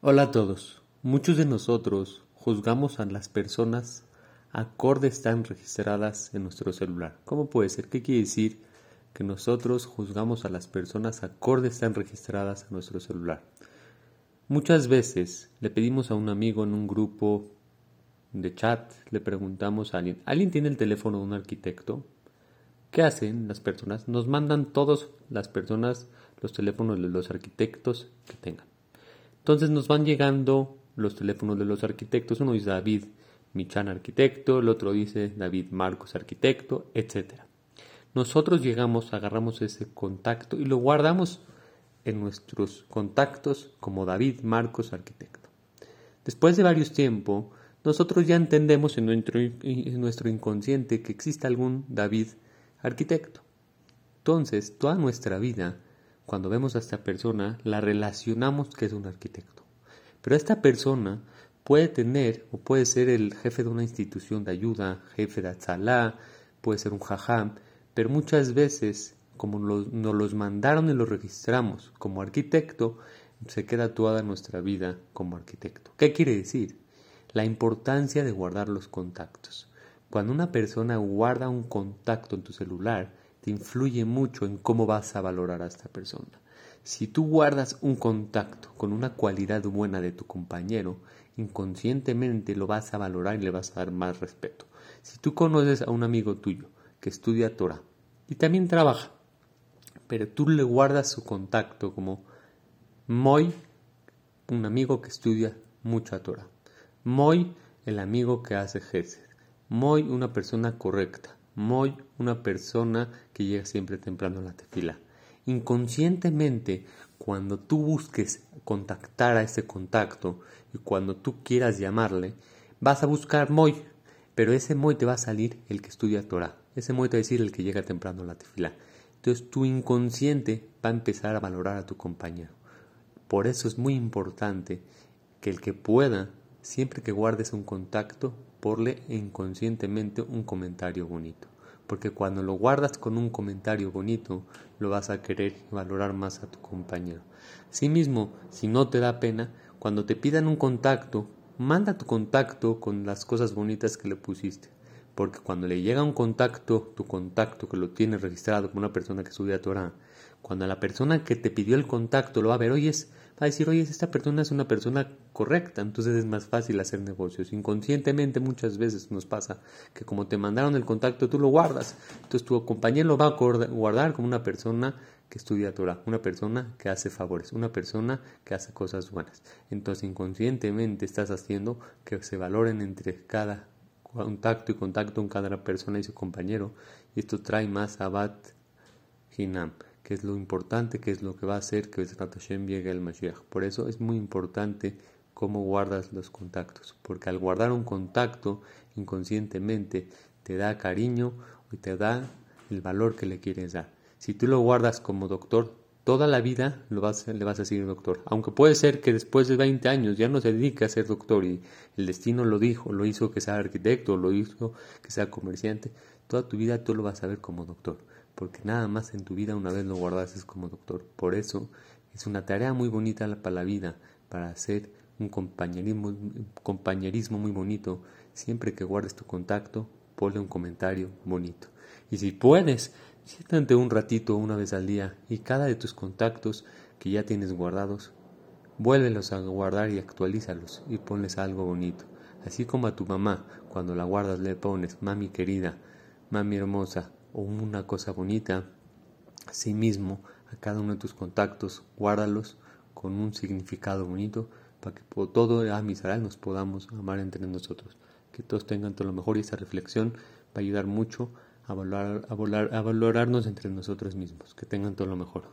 Hola a todos. Muchos de nosotros juzgamos a las personas acorde están registradas en nuestro celular. ¿Cómo puede ser? ¿Qué quiere decir que nosotros juzgamos a las personas acorde están registradas en nuestro celular? Muchas veces le pedimos a un amigo en un grupo de chat, le preguntamos a alguien, ¿alguien tiene el teléfono de un arquitecto? ¿Qué hacen las personas? Nos mandan todas las personas los teléfonos de los arquitectos que tengan. Entonces nos van llegando los teléfonos de los arquitectos. Uno dice David Michan arquitecto, el otro dice David Marcos arquitecto, etc. Nosotros llegamos, agarramos ese contacto y lo guardamos en nuestros contactos como David Marcos arquitecto. Después de varios tiempos, nosotros ya entendemos en nuestro, en nuestro inconsciente que existe algún David arquitecto. Entonces, toda nuestra vida cuando vemos a esta persona, la relacionamos que es un arquitecto. Pero esta persona puede tener o puede ser el jefe de una institución de ayuda, jefe de Atzalá, puede ser un jajam, pero muchas veces, como nos los mandaron y los registramos como arquitecto, se queda toda nuestra vida como arquitecto. ¿Qué quiere decir? La importancia de guardar los contactos. Cuando una persona guarda un contacto en tu celular, influye mucho en cómo vas a valorar a esta persona. Si tú guardas un contacto con una cualidad buena de tu compañero, inconscientemente lo vas a valorar y le vas a dar más respeto. Si tú conoces a un amigo tuyo que estudia Torah y también trabaja, pero tú le guardas su contacto como Moy, un amigo que estudia mucha Torah. Moy, el amigo que hace Gesed. Moy, una persona correcta muy una persona que llega siempre temprano a la tefila. Inconscientemente, cuando tú busques contactar a ese contacto y cuando tú quieras llamarle, vas a buscar Moy, pero ese Moy te va a salir el que estudia Torah. Ese Moy te va a decir el que llega temprano a la tefila. Entonces tu inconsciente va a empezar a valorar a tu compañero. Por eso es muy importante que el que pueda, siempre que guardes un contacto, porle inconscientemente un comentario bonito. Porque cuando lo guardas con un comentario bonito, lo vas a querer valorar más a tu compañero. Asimismo, si no te da pena, cuando te pidan un contacto, manda tu contacto con las cosas bonitas que le pusiste. Porque cuando le llega un contacto, tu contacto que lo tienes registrado con una persona que estudia Torah, cuando la persona que te pidió el contacto lo va a ver, oye, va a decir, oye, esta persona es una persona correcta, entonces es más fácil hacer negocios. Inconscientemente muchas veces nos pasa que como te mandaron el contacto, tú lo guardas. Entonces tu compañero lo va a guardar como una persona que estudia Torah, una persona que hace favores, una persona que hace cosas buenas. Entonces inconscientemente estás haciendo que se valoren entre cada contacto y contacto en cada persona y su compañero. Y esto trae más abad hinam que es lo importante, que es lo que va a hacer que Hashem llegue al Mashiach. Por eso es muy importante cómo guardas los contactos, porque al guardar un contacto inconscientemente te da cariño y te da el valor que le quieres dar. Si tú lo guardas como doctor, toda la vida lo vas, le vas a decir doctor. Aunque puede ser que después de 20 años ya no se dedique a ser doctor y el destino lo dijo, lo hizo que sea arquitecto, lo hizo que sea comerciante, toda tu vida tú lo vas a ver como doctor porque nada más en tu vida una vez lo guardases como doctor. Por eso es una tarea muy bonita para la vida, para hacer un compañerismo, compañerismo muy bonito. Siempre que guardes tu contacto, ponle un comentario bonito. Y si puedes, siéntate un ratito una vez al día y cada de tus contactos que ya tienes guardados, vuélvelos a guardar y actualízalos y ponles algo bonito. Así como a tu mamá, cuando la guardas le pones, mami querida, mami hermosa, o una cosa bonita, sí mismo a cada uno de tus contactos, guárdalos con un significado bonito para que por todo a nos podamos amar entre nosotros. Que todos tengan todo lo mejor y esta reflexión va a ayudar mucho a, valorar, a, a valorarnos entre nosotros mismos. Que tengan todo lo mejor.